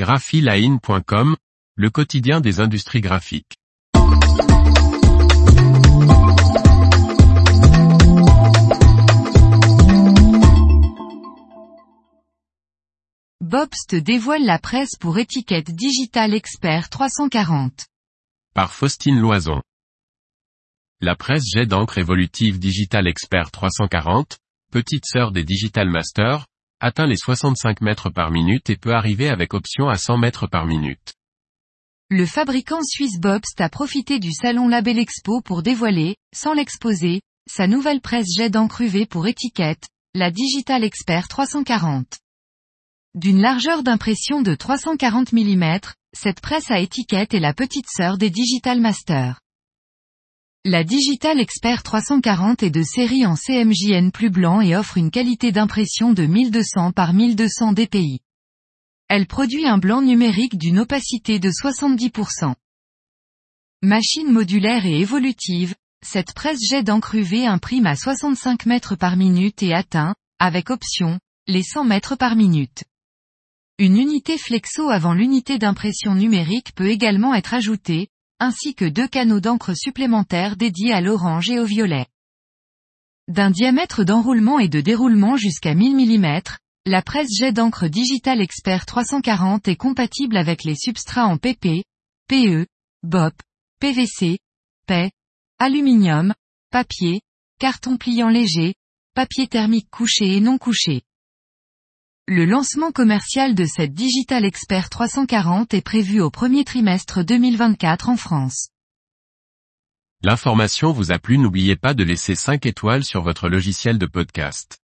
graphiline.com, le quotidien des industries graphiques. Bobst dévoile la presse pour étiquette Digital Expert 340. Par Faustine Loison. La presse jet d'encre évolutive Digital Expert 340, petite sœur des Digital Master, atteint les 65 mètres par minute et peut arriver avec option à 100 mètres par minute. Le fabricant suisse Bobst a profité du salon Label Expo pour dévoiler, sans l'exposer, sa nouvelle presse jet d'encre UV pour étiquette, la Digital Expert 340. D'une largeur d'impression de 340 mm, cette presse à étiquette est la petite sœur des Digital Master. La Digital Expert 340 est de série en CMJN plus blanc et offre une qualité d'impression de 1200 par 1200 dpi. Elle produit un blanc numérique d'une opacité de 70%. Machine modulaire et évolutive, cette presse jet d'encre UV imprime à 65 mètres par minute et atteint, avec option, les 100 mètres par minute. Une unité flexo avant l'unité d'impression numérique peut également être ajoutée, ainsi que deux canaux d'encre supplémentaires dédiés à l'orange et au violet. D'un diamètre d'enroulement et de déroulement jusqu'à 1000 mm, la presse jet d'encre Digital Expert 340 est compatible avec les substrats en PP, PE, BOP, PVC, PET, aluminium, papier, carton pliant léger, papier thermique couché et non couché. Le lancement commercial de cette Digital Expert 340 est prévu au premier trimestre 2024 en France. L'information vous a plu n'oubliez pas de laisser 5 étoiles sur votre logiciel de podcast.